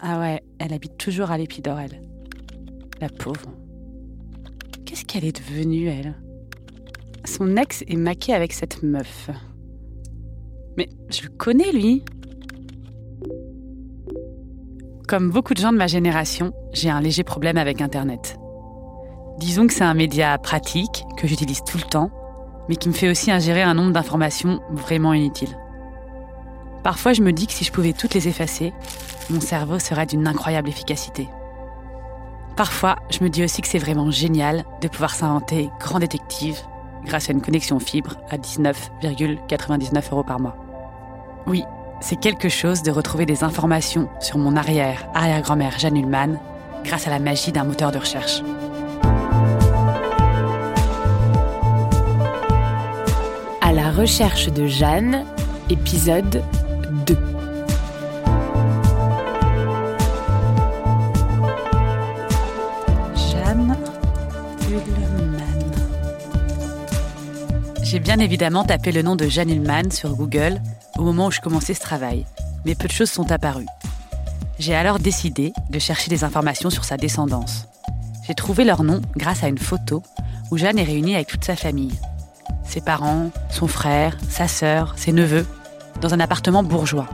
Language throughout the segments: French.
Ah ouais, elle habite toujours à l'Épidore, elle. La pauvre. Qu'est-ce qu'elle est devenue, elle? Son ex est maqué avec cette meuf. Mais je le connais, lui. Comme beaucoup de gens de ma génération, j'ai un léger problème avec Internet. Disons que c'est un média pratique, que j'utilise tout le temps, mais qui me fait aussi ingérer un nombre d'informations vraiment inutiles. Parfois, je me dis que si je pouvais toutes les effacer, mon cerveau serait d'une incroyable efficacité. Parfois, je me dis aussi que c'est vraiment génial de pouvoir s'inventer grand détective grâce à une connexion fibre à 19,99 euros par mois. Oui, c'est quelque chose de retrouver des informations sur mon arrière-arrière-grand-mère Jeanne Ullmann grâce à la magie d'un moteur de recherche. À la recherche de Jeanne, épisode J'ai bien évidemment tapé le nom de Jeanne Ullmann sur Google au moment où je commençais ce travail, mais peu de choses sont apparues. J'ai alors décidé de chercher des informations sur sa descendance. J'ai trouvé leur nom grâce à une photo où Jeanne est réunie avec toute sa famille. Ses parents, son frère, sa sœur, ses neveux, dans un appartement bourgeois.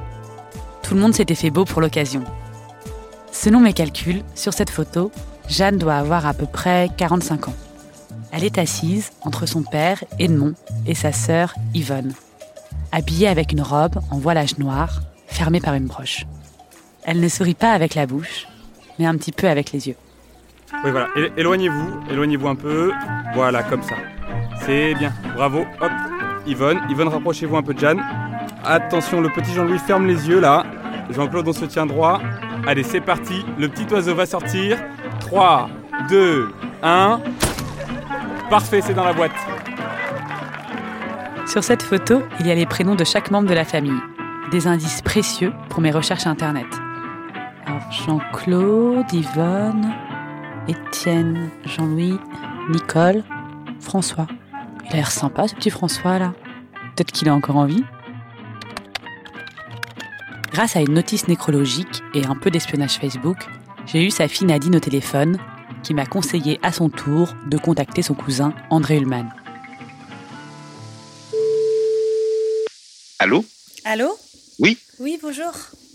Tout le monde s'était fait beau pour l'occasion. Selon mes calculs, sur cette photo, Jeanne doit avoir à peu près 45 ans. Elle est assise entre son père, Edmond, et sa sœur, Yvonne, habillée avec une robe en voilage noir, fermée par une broche. Elle ne sourit pas avec la bouche, mais un petit peu avec les yeux. Oui, voilà. Éloignez-vous, éloignez-vous un peu. Voilà, comme ça. C'est bien. Bravo. Hop. Yvonne, Yvonne, rapprochez-vous un peu de Jeanne. Attention, le petit Jean-Louis ferme les yeux là. Jean-Claude, on se tient droit. Allez, c'est parti. Le petit oiseau va sortir. 3, 2, 1. Parfait, c'est dans la boîte. Sur cette photo, il y a les prénoms de chaque membre de la famille, des indices précieux pour mes recherches internet. Jean-Claude, Yvonne, Étienne, Jean-Louis, Nicole, François. Il a l'air sympa ce petit François là. Peut-être qu'il est encore en vie. Grâce à une notice nécrologique et un peu d'espionnage Facebook, j'ai eu sa fille Nadine au téléphone qui m'a conseillé à son tour de contacter son cousin André Ullmann. Allô? Allô? Oui, Oui, bonjour.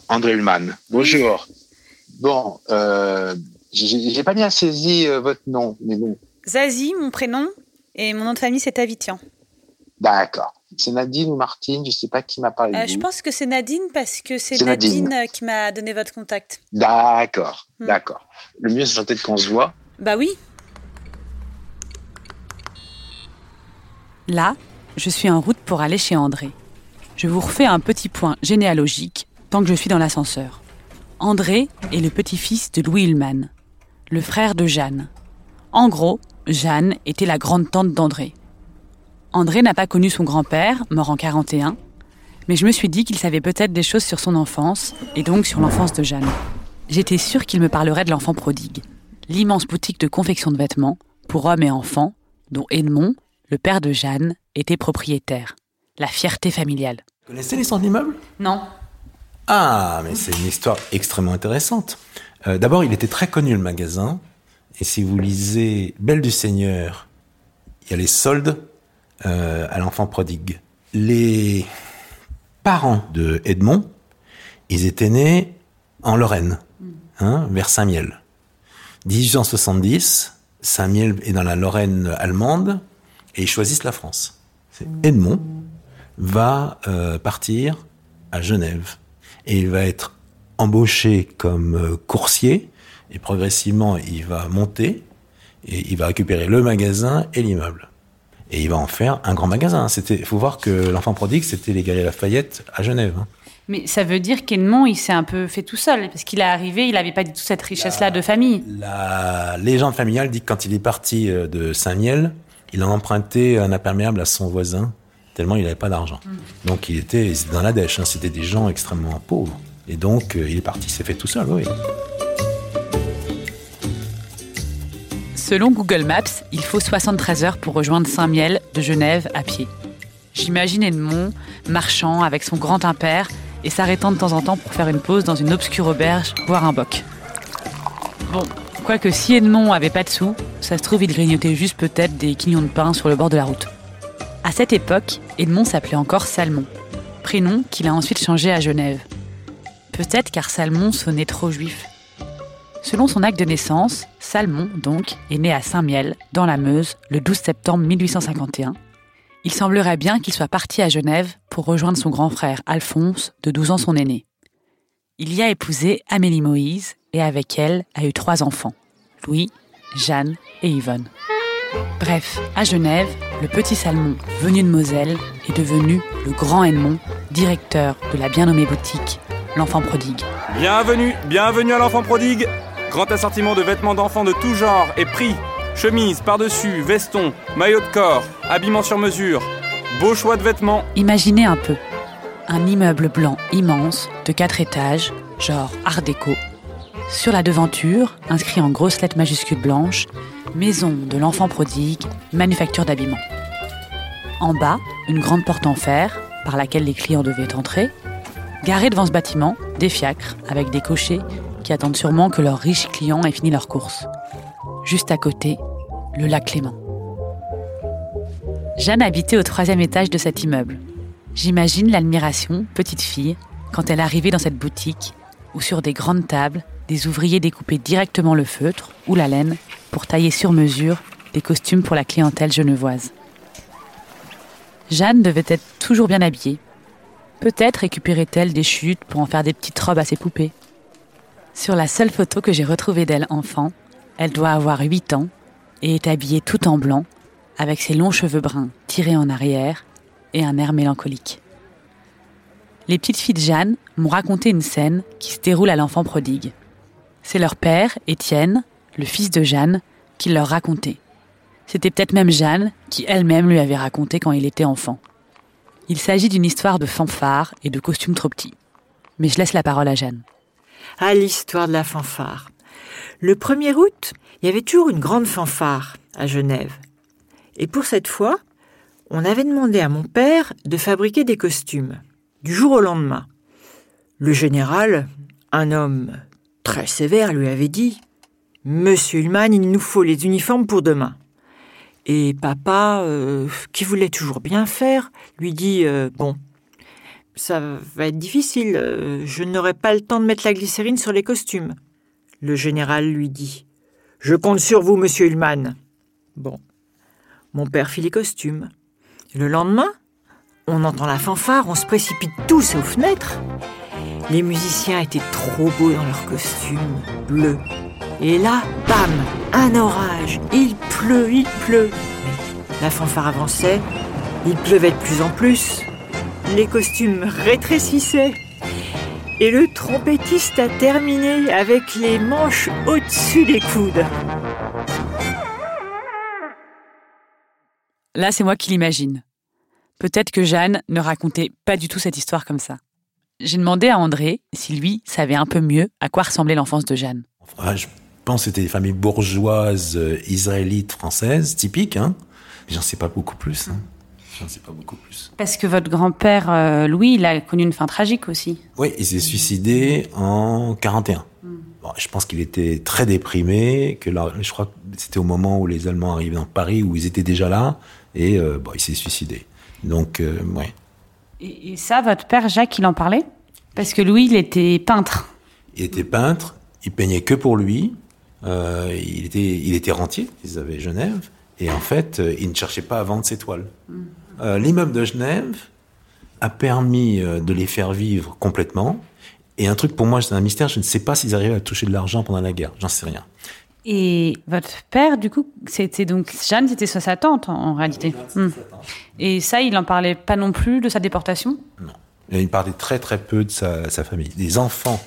André Ullmann. Bonjour. Bon, euh, j'ai pas bien saisi euh, votre nom, mais bon, Zazie, mon prénom, et mon nom de famille, c'est Tavitian. d'accord. C'est Nadine ou Martine, je sais pas qui m'a parlé. Euh, je pense que c'est Nadine parce que c'est Nadine, Nadine. euh, qui m'a donné votre contact. D'accord, Hmm. d'accord. Le mieux, c'est peut-être qu'on se voit. Bah oui. Là, je suis en route pour aller chez André. Je vous refais un petit point généalogique tant que je suis dans l'ascenseur. André est le petit-fils de Louis Ullmann, le frère de Jeanne. En gros, Jeanne était la grande-tante d'André. André n'a pas connu son grand-père, mort en 41, mais je me suis dit qu'il savait peut-être des choses sur son enfance, et donc sur l'enfance de Jeanne. J'étais sûre qu'il me parlerait de l'enfant prodigue, l'immense boutique de confection de vêtements pour hommes et enfants, dont Edmond, le père de Jeanne, était propriétaire. La fierté familiale. Vous connaissez l'histoire de l'immeuble Non. Ah, mais c'est une histoire extrêmement intéressante. Euh, D'abord, il était très connu le magasin. Et si vous lisez Belle du Seigneur, il y a les soldes euh, à l'enfant prodigue. Les parents de Edmond, ils étaient nés en Lorraine, hein, vers Saint-Miel. 1870, Saint-Miel est dans la Lorraine allemande et ils choisissent la France. C'est Edmond va euh, partir à Genève et il va être embauché comme euh, coursier et progressivement il va monter et il va récupérer le magasin et l'immeuble. Et il va en faire un grand magasin. C'était, faut voir que l'enfant prodigue, c'était les Galeries Lafayette à Genève. hein. Mais ça veut dire qu'Edmond, il s'est un peu fait tout seul, parce qu'il est arrivé, il n'avait pas du tout cette richesse-là de famille. La légende familiale dit que quand il est parti euh, de Saint-Miel, il a emprunté un imperméable à son voisin, tellement il n'avait pas d'argent. Donc il était, il était dans la dèche, hein. c'était des gens extrêmement pauvres. Et donc euh, il est parti, il s'est fait tout seul, oui. Selon Google Maps, il faut 73 heures pour rejoindre Saint-Miel de Genève à pied. J'imagine Edmond marchant avec son grand impair et s'arrêtant de temps en temps pour faire une pause dans une obscure auberge, boire un boc. Bon, quoique si Edmond avait pas de sous, ça se trouve il grignotait juste peut-être des quignons de pain sur le bord de la route. À cette époque, Edmond s'appelait encore Salmon, prénom qu'il a ensuite changé à Genève. Peut-être car Salmon sonnait trop juif. Selon son acte de naissance, Salmon, donc, est né à Saint-Miel, dans la Meuse, le 12 septembre 1851. Il semblerait bien qu'il soit parti à Genève pour rejoindre son grand frère Alphonse, de 12 ans son aîné. Il y a épousé Amélie Moïse et avec elle a eu trois enfants, Louis, Jeanne et Yvonne. Bref, à Genève, le petit Salmon, venu de Moselle, est devenu le grand Edmond, directeur de la bien nommée boutique L'Enfant Prodigue. Bienvenue, bienvenue à l'enfant prodigue. Grand assortiment de vêtements d'enfants de tout genre et prix. Chemise, par-dessus, veston, maillot de corps, habillement sur mesure. Beau choix de vêtements. Imaginez un peu. Un immeuble blanc immense, de quatre étages, genre art déco. Sur la devanture, inscrit en grosses lettres majuscules blanches, Maison de l'enfant prodigue, manufacture d'habillement. En bas, une grande porte en fer, par laquelle les clients devaient entrer. Garés devant ce bâtiment, des fiacres, avec des cochers, qui attendent sûrement que leurs riches clients aient fini leur course. Juste à côté, le lac Clément. Jeanne habitait au troisième étage de cet immeuble. J'imagine l'admiration, petite fille, quand elle arrivait dans cette boutique, où sur des grandes tables, des ouvriers découpaient directement le feutre ou la laine pour tailler sur mesure des costumes pour la clientèle genevoise. Jeanne devait être toujours bien habillée. Peut-être récupérait-elle des chutes pour en faire des petites robes à ses poupées. Sur la seule photo que j'ai retrouvée d'elle enfant, elle doit avoir 8 ans et est habillée tout en blanc, avec ses longs cheveux bruns tirés en arrière et un air mélancolique. Les petites filles de Jeanne m'ont raconté une scène qui se déroule à l'enfant prodigue. C'est leur père, Étienne, le fils de Jeanne, qui leur racontait. C'était peut-être même Jeanne qui elle-même lui avait raconté quand il était enfant. Il s'agit d'une histoire de fanfare et de costumes trop petits. Mais je laisse la parole à Jeanne. À l'histoire de la fanfare. Le 1er août, il y avait toujours une grande fanfare à Genève. Et pour cette fois, on avait demandé à mon père de fabriquer des costumes, du jour au lendemain. Le général, un homme très sévère, lui avait dit Monsieur Ullmann, il nous faut les uniformes pour demain. Et papa, euh, qui voulait toujours bien faire, lui dit euh, Bon, ça va être difficile, euh, je n'aurai pas le temps de mettre la glycérine sur les costumes. Le général lui dit Je compte sur vous, monsieur Ullmann. Bon. Mon père fit les costumes. Le lendemain, on entend la fanfare, on se précipite tous aux fenêtres. Les musiciens étaient trop beaux dans leurs costumes bleus. Et là, bam, un orage. Il pleut, il pleut. La fanfare avançait. Il pleuvait de plus en plus. Les costumes rétrécissaient. Et le trompettiste a terminé avec les manches au-dessus des coudes. Là, c'est moi qui l'imagine. Peut-être que Jeanne ne racontait pas du tout cette histoire comme ça. J'ai demandé à André si lui savait un peu mieux à quoi ressemblait l'enfance de Jeanne. Ah, je pense que c'était des familles bourgeoises, euh, israélites, françaises, typiques. Hein. J'en sais pas beaucoup plus. Hein. J'en sais pas beaucoup plus. Parce que votre grand-père, euh, Louis, il a connu une fin tragique aussi. Oui, il s'est suicidé en 41. Bon, je pense qu'il était très déprimé, que là, je crois que c'était au moment où les Allemands arrivaient dans Paris, où ils étaient déjà là, et euh, bon, il s'est suicidé. Donc, euh, ouais. Et, et ça, votre père, Jacques, il en parlait? Parce que Louis, il était peintre. Il était peintre, il peignait que pour lui, euh, il, était, il était rentier, ils avaient Genève, et en fait, il ne cherchait pas à vendre ses toiles. Euh, L'immeuble de Genève a permis euh, de les faire vivre complètement. Et un truc pour moi, c'est un mystère, je ne sais pas s'ils arrivaient à toucher de l'argent pendant la guerre, j'en sais rien. Et votre père, du coup, c'était donc Jeanne, c'était sa tante en, réalité. Hmm. Et ça, il n'en parlait pas non plus de sa déportation? Non. il parlait très très peu de sa, sa famille. Des enfants,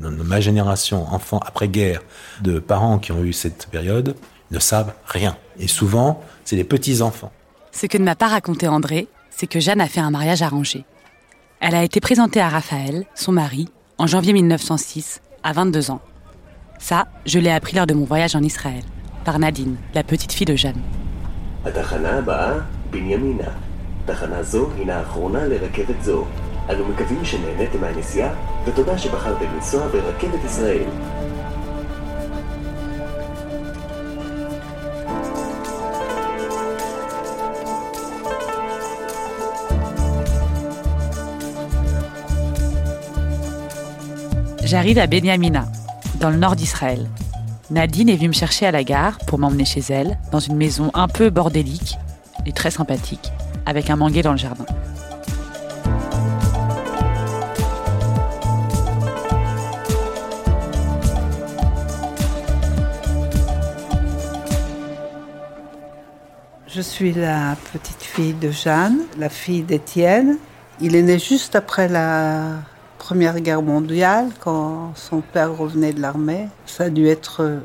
de ma génération, enfants après-guerre, de parents qui ont eu cette période, ne savent rien. Et souvent, c'est les petits-enfants. Ce que ne m'a pas raconté André, c'est que Jeanne a fait un mariage arrangé. Elle a été présentée à Raphaël, son mari, en janvier 1906, à 22 ans. Ça, je l'ai appris lors de mon voyage en Israël, par Nadine, la petite fille de Jeanne. J'arrive à Benyamina, dans le nord d'Israël. Nadine est venue me chercher à la gare pour m'emmener chez elle, dans une maison un peu bordélique et très sympathique, avec un manguet dans le jardin. Je suis la petite fille de Jeanne, la fille d'Étienne. Il est né juste après la Première Guerre mondiale, quand son père revenait de l'armée. Ça a dû être euh,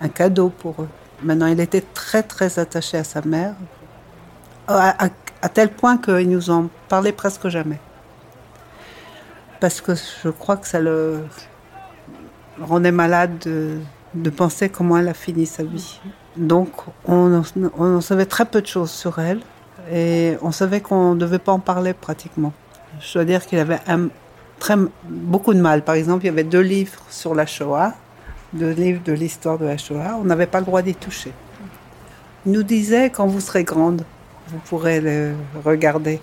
un cadeau pour eux. Maintenant, il était très très attaché à sa mère, à, tel point qu'il nous en parlait presque jamais. Parce que je crois que ça le rendait malade de, penser comment elle a fini sa vie. Donc, on, on savait très peu de choses sur elle et on savait qu'on ne devait pas en parler pratiquement. Je dois dire qu'il avait un, beaucoup de mal. Par exemple, il y avait deux livres sur la Shoah, deux livres de l'histoire de la Shoah. On n'avait pas le droit d'y toucher. Il nous disait, quand vous serez grande, vous pourrez le regarder.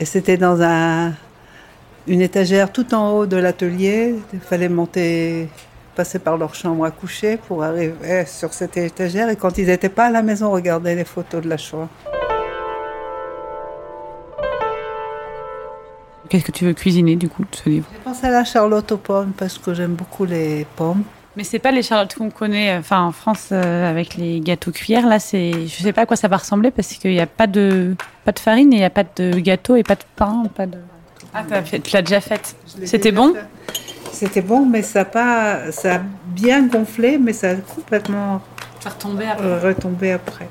Et c'était dans un, une étagère tout en haut de l'atelier. Il fallait monter, passer par leur chambre à coucher pour arriver sur cette étagère. Et quand ils n'étaient pas à la maison, regarder les photos de la Shoah. Qu'est-ce que tu veux cuisiner du coup de ce livre? Je pense à la charlotte aux pommes parce que j'aime beaucoup les pommes. Mais c'est pas les charlottes qu'on connaît, euh, enfin en France euh, avec les gâteaux cuillères. Là, c'est, je sais pas à quoi ça va ressembler parce qu'il n'y a pas de, pas de farine et il n'y a pas de gâteau et pas de pain, pas de. Ah, tu l'as déjà faite. C'était bon? C'était bon, mais ça a pas, ça a bien gonflé, mais ça a complètement. Ça retombé après. Euh, retombé après.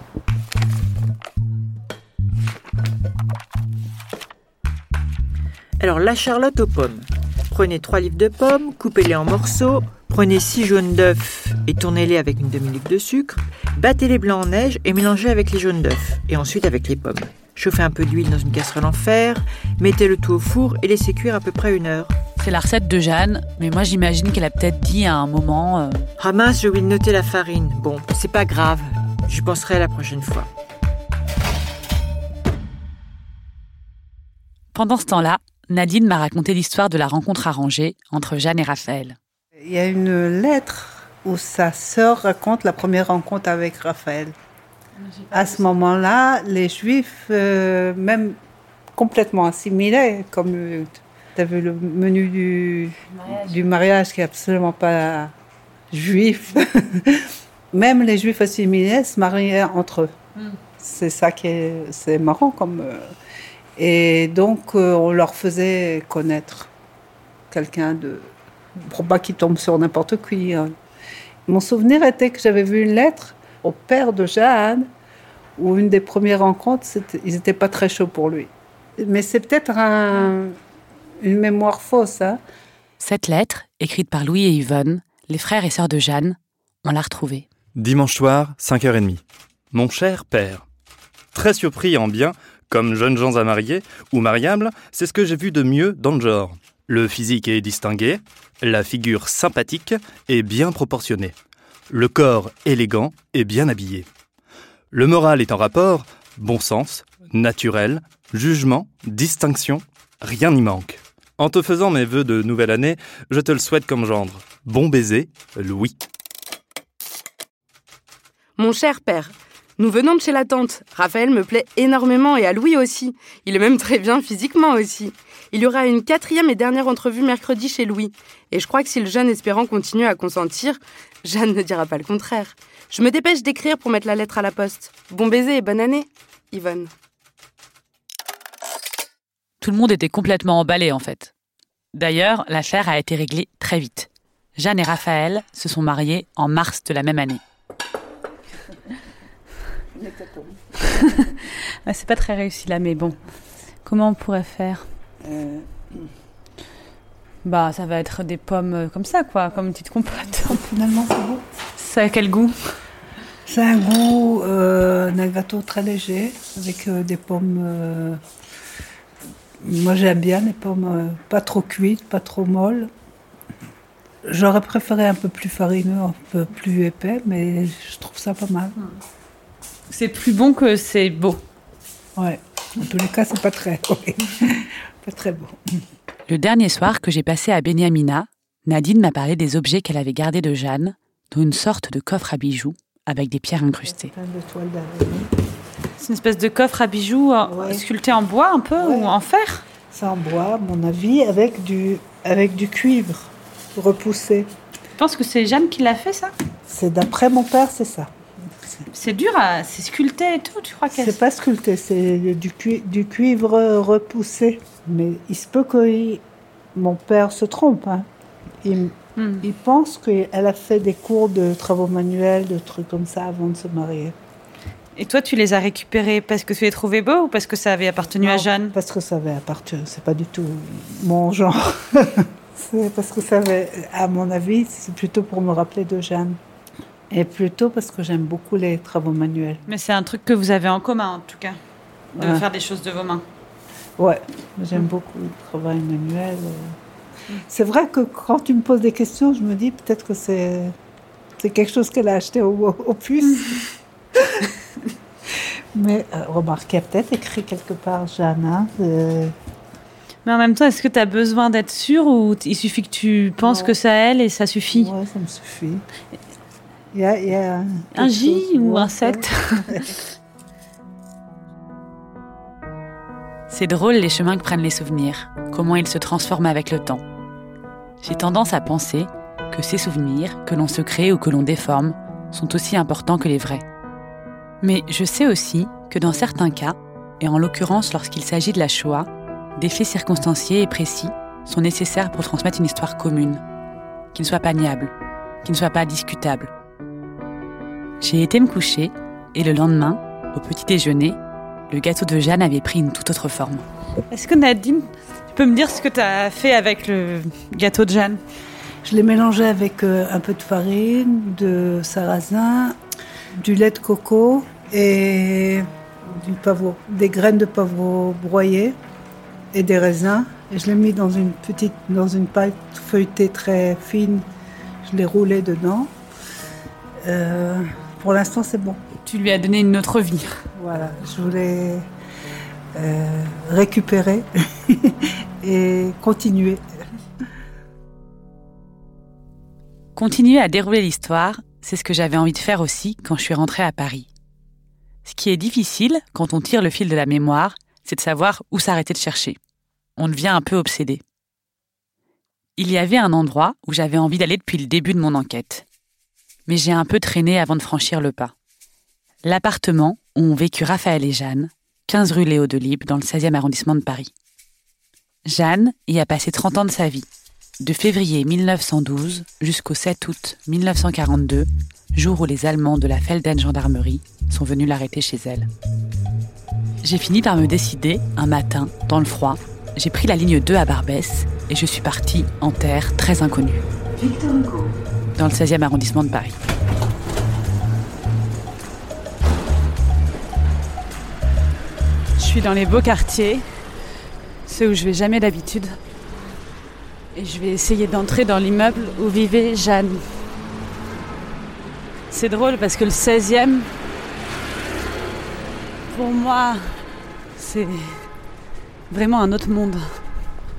Alors la charlotte aux pommes. Prenez 3 livres de pommes, coupez-les en morceaux, prenez 6 jaunes d'œufs et tournez-les avec une demi-litre de sucre, battez les blancs en neige et mélangez avec les jaunes d'œufs et ensuite avec les pommes. Chauffez un peu d'huile dans une casserole en fer, mettez le tout au four et laissez cuire à peu près une heure. C'est la recette de Jeanne, mais moi j'imagine qu'elle a peut-être dit à un moment... Euh... Ramasse, j'ai oublié de noter la farine. Bon, c'est pas grave, j'y penserai la prochaine fois. Pendant ce temps-là, Nadine m'a raconté l'histoire de la rencontre arrangée entre Jeanne et Raphaël. Il y a une lettre où sa sœur raconte la première rencontre avec Raphaël. À ce moment-là, les Juifs, euh, même complètement assimilés, comme euh, tu as vu le menu du mariage, du mariage qui est absolument pas juif, même les Juifs assimilés se mariaient entre eux. Hmm. C'est ça qui est, marrant comme. Euh, et donc, euh, on leur faisait connaître quelqu'un de. Pour pas qu'ils tombent sur n'importe qui. Hein. Mon souvenir était que j'avais vu une lettre au père de Jeanne, où une des premières rencontres, ils n'étaient pas très chauds pour lui. Mais c'est peut-être une mémoire fausse. Hein. Cette lettre, écrite par Louis et Yvonne, les frères et sœurs de Jeanne, on l'a retrouvée. Dimanche soir, 5h30. Mon cher père, très surpris en bien comme jeunes gens à marier ou mariables, c'est ce que j'ai vu de mieux dans le genre. Le physique est distingué, la figure sympathique et bien proportionnée, le corps élégant et bien habillé. Le moral est en rapport, bon sens, naturel, jugement, distinction, rien n'y manque. En te faisant mes vœux de nouvelle année, je te le souhaite comme gendre. Bon baiser, Louis. Mon cher père, Nous venons de chez la tante. Raphaël me plaît énormément et à Louis aussi. Il est même très bien physiquement aussi. Il y aura une quatrième et dernière entrevue mercredi chez Louis. Et je crois que si le jeune espérant continue à consentir, Jeanne ne dira pas le contraire. Je me dépêche d'écrire pour mettre la lettre à la poste. Bon baiser et bonne année, Yvonne. Tout le monde était complètement emballé en fait. D'ailleurs, l'affaire a été réglée très vite. Jeanne et Raphaël se sont mariés en mars de la même année. C'est pas très réussi là, mais bon. Comment on pourrait faire? Euh, Bah, ça va être des pommes euh, comme ça, quoi, comme une petite compote. Finalement, c'est bon. Ça a quel goût? C'est un goût euh, d'un gâteau très léger, avec euh, des pommes. euh, moi, j'aime bien les pommes euh, pas trop cuites, pas trop molles. J'aurais préféré un peu plus farineux, un peu plus épais, mais je trouve ça pas mal. C'est plus bon que c'est beau. Ouais. En tous les cas, c'est pas très, ouais. pas très beau. Le dernier soir que j'ai passé à Beniamina, Nadine m'a parlé des objets qu'elle avait gardés de Jeanne, dont une sorte de coffre à bijoux avec des pierres incrustées. C'est une espèce de coffre à bijoux euh, Ouais. sculpté en bois un peu ou en fer C'est en bois, à mon avis, avec du, avec du cuivre repoussé. Je pense que c'est Jeanne qui l'a fait ça? C'est d'après mon père, c'est ça. C'est dur, à... c'est sculpté et tout, tu crois qu'elle... C'est pas sculpté, c'est du, cui- du cuivre repoussé. Mais il se peut que il- mon père se trompe. hein. Il, Hmm. il pense qu'elle a fait des cours de travaux manuels, de trucs comme ça avant de se marier. Et toi, tu les as récupérés parce que tu les trouvais beaux ou parce que ça avait appartenu à Jeanne? Parce que ça avait appartenu, c'est pas du tout mon genre. c'est parce que ça avait, à mon avis, c'est plutôt pour me rappeler de Jeanne. Et plutôt parce que j'aime beaucoup les travaux manuels. Mais c'est un truc que vous avez en commun en tout cas, de Ouais. faire des choses de vos mains. Ouais, j'aime beaucoup le travail manuel. C'est vrai que quand tu me poses des questions, je me dis peut-être que c'est quelque chose qu'elle a acheté au, au puce. Mais euh, remarque, il y a peut-être écrit quelque part Jeanne. hein, euh, Mais en même temps, est-ce que tu as besoin d'être sûr ou il suffit que tu penses que c'est à elle et ça suffit? Ouais, ça me suffit. Il y a, il y a Un J ou un 7 C'est drôle les chemins que prennent les souvenirs, comment ils se transforment avec le temps. J'ai tendance à penser que ces souvenirs, que l'on se crée ou que l'on déforme, sont aussi importants que les vrais. Mais je sais aussi que dans certains cas, et en l'occurrence lorsqu'il s'agit de la Shoah, des faits circonstanciés et précis sont nécessaires pour transmettre une histoire commune, qui ne soit pas niable, qui ne soit pas discutable. J'ai été me coucher et le lendemain, au petit déjeuner, le gâteau de Jeanne avait pris une toute autre forme. Est-ce que Nadine, tu peux me dire ce que tu as fait avec le gâteau de Jeanne? Je l'ai mélangé avec euh, un peu de farine, de sarrasin, du lait de coco et du pavot, des graines de pavot broyées et des raisins. Et je l'ai mis dans une petite, dans une pâte feuilletée très fine. Je l'ai roulé dedans. Euh, pour l'instant, c'est bon. Tu lui as donné une autre vie. Voilà, je voulais euh, récupérer et continuer. Continuer à dérouler l'histoire, c'est ce que j'avais envie de faire aussi quand je suis rentrée à Paris. Ce qui est difficile quand on tire le fil de la mémoire, c'est de savoir où s'arrêter de chercher. On devient un peu obsédé. Il y avait un endroit où j'avais envie d'aller depuis le début de mon enquête. Mais j'ai un peu traîné avant de franchir le pas. L'appartement où ont vécu Raphaël et Jeanne, 15 rue Léo de Libre, dans le 16e arrondissement de Paris. Jeanne y a passé 30 ans de sa vie, de février 1912 jusqu'au 7 août 1942, jour où les Allemands de la Felden Gendarmerie sont venus l'arrêter chez elle. J'ai fini par me décider, un matin, dans le froid, j'ai pris la ligne 2 à Barbès et je suis partie en terre très inconnue, dans le 16e arrondissement de Paris. Je suis dans les beaux quartiers, ceux où je vais jamais d'habitude. Et je vais essayer d'entrer dans l'immeuble où vivait Jeanne. C'est drôle parce que le 16e, pour moi, c'est vraiment un autre monde.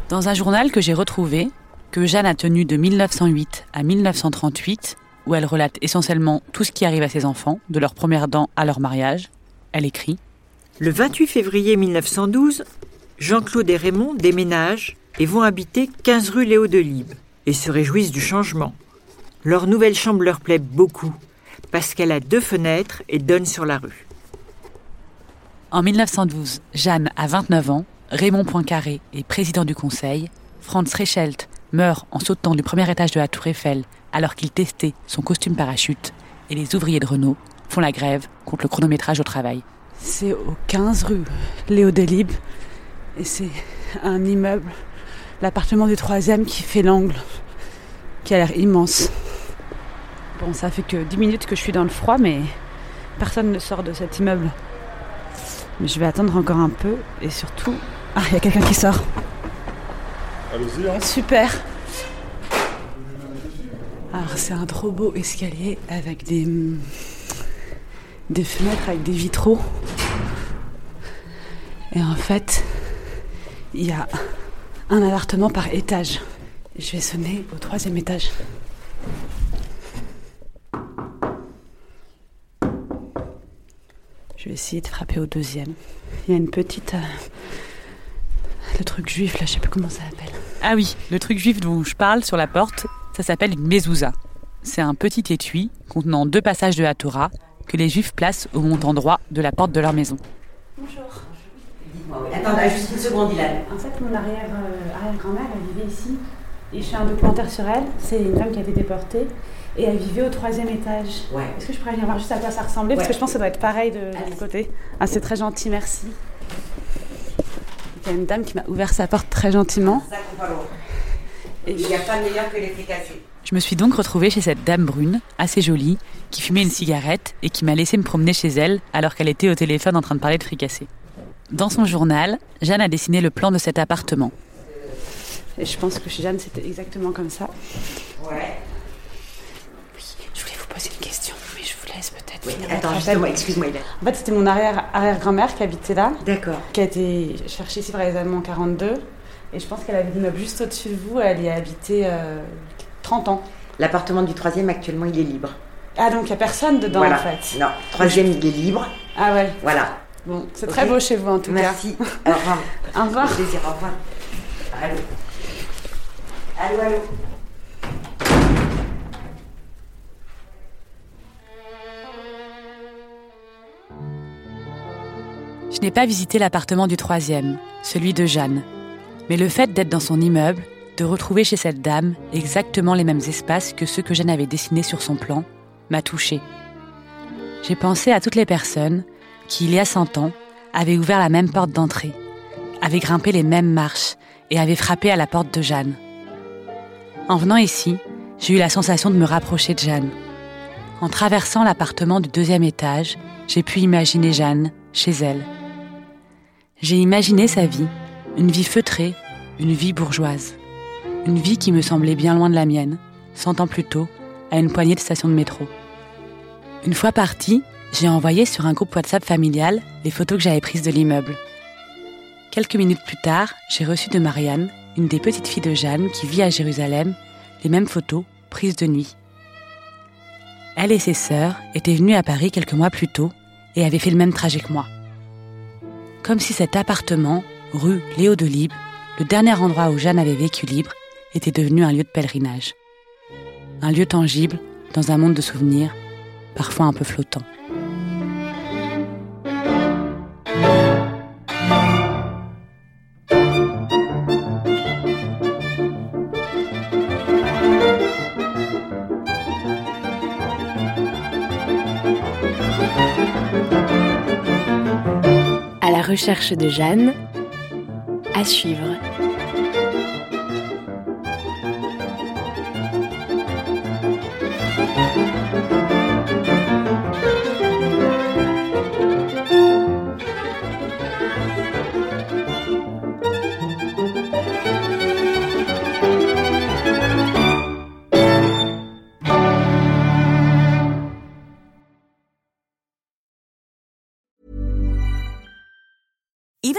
Dans un journal que j'ai retrouvé, que Jeanne a tenu de 1908 à 1938, où elle relate essentiellement tout ce qui arrive à ses enfants, de leur première dent à leur mariage. Elle écrit Le 28 février 1912, Jean-Claude et Raymond déménagent et vont habiter 15 rue Léo de Libes et se réjouissent du changement. Leur nouvelle chambre leur plaît beaucoup parce qu'elle a deux fenêtres et donne sur la rue. En 1912, Jeanne a 29 ans, Raymond Poincaré est président du conseil, Franz Reichelt meurt en sautant du premier étage de la tour Eiffel alors qu'il testait son costume parachute et les ouvriers de Renault font la grève contre le chronométrage au travail. C'est au 15 rue Léo Delibes et c'est un immeuble, l'appartement du troisième qui fait l'angle, qui a l'air immense. Bon, ça fait que 10 minutes que je suis dans le froid, mais personne ne sort de cet immeuble. Mais je vais attendre encore un peu et surtout. Ah, il y a quelqu'un qui sort. Allez-y, hein. Super. Alors c'est un trop beau escalier avec des fenêtres avec des vitraux. Et en fait, il y a un appartement par étage. Je vais sonner au troisième étage. Je vais essayer de frapper au deuxième. Il y a une petite. euh, le truc juif, là, je sais plus comment ça s'appelle. Ah oui, le truc juif dont je parle sur la porte, ça s'appelle une mezouza. C'est un petit étui contenant deux passages de la Torah que les juifs placent au montant droit de la porte de leur maison. Bonjour. Attends, juste une seconde, Ilan. En fait, mon arrière, euh, arrière-grand-mère, elle vivait ici. Et je fais un documentaire sur elle. C'est une femme qui a été déportée. Et elle vivait au troisième étage. Ouais. Est-ce que je pourrais venir voir juste à quoi ça ressemblait? Parce que je pense que ça doit être pareil de, de l'autre côté. Ah, c'est très gentil, merci. Il y a une dame qui m'a ouvert sa porte très gentiment. Il n'y a pas meilleur que les fricassés. Je me suis donc retrouvée chez cette dame brune, assez jolie, qui fumait une cigarette et qui m'a laissé me promener chez elle alors qu'elle était au téléphone en train de parler de fricassé. Dans son journal, Jeanne a dessiné le plan de cet appartement. Et je pense que chez Jeanne, c'était exactement comme ça. Ouais. Poser une question, mais je vous laisse peut-être Oui, attends, justement, excuse-moi. En fait, c'était mon arrière- arrière-grand-mère qui habitait là. D'accord. Qui a été cherchée ici par les Allemands en 42. Et je pense qu'elle avait l'immeuble juste au-dessus de vous. Elle y a habité euh, 30 ans. L'appartement du troisième, actuellement, il est libre. Ah, donc il n'y a personne dedans voilà. en fait. Non, troisième, il est libre. Ah ouais. Voilà. Bon, c'est très beau chez vous en tout Merci. cas. Au revoir. Au revoir. Au plaisir, au revoir. Allô. Allô, allô. Je n'ai pas visité l'appartement du troisième, celui de Jeanne. Mais le fait d'être dans son immeuble, de retrouver chez cette dame exactement les mêmes espaces que ceux que Jeanne avait dessinés sur son plan, m'a touchée. J'ai pensé à toutes les personnes qui, il y a cent ans, avaient ouvert la même porte d'entrée, avaient grimpé les mêmes marches et avaient frappé à la porte de Jeanne. En venant ici, j'ai eu la sensation de me rapprocher de Jeanne. En traversant l'appartement du deuxième étage, j'ai pu imaginer Jeanne chez elle. J'ai imaginé sa vie, une vie feutrée, une vie bourgeoise. Une vie qui me semblait bien loin de la mienne, cent ans plus tôt, à une poignée de stations de métro. Une fois partie, j'ai envoyé sur un groupe WhatsApp familial les photos que j'avais prises de l'immeuble. Quelques minutes plus tard, j'ai reçu de Marianne, une des petites filles de Jeanne qui vit à Jérusalem, les mêmes photos prises de nuit. Elle et ses sœurs étaient venues à Paris quelques mois plus tôt et avaient fait le même trajet que moi. Comme si cet appartement, rue Léo de Libes, le dernier endroit où Jeanne avait vécu libre, était devenu un lieu de pèlerinage. Un lieu tangible dans un monde de souvenirs, parfois un peu flottant. Recherche de Jeanne, à suivre.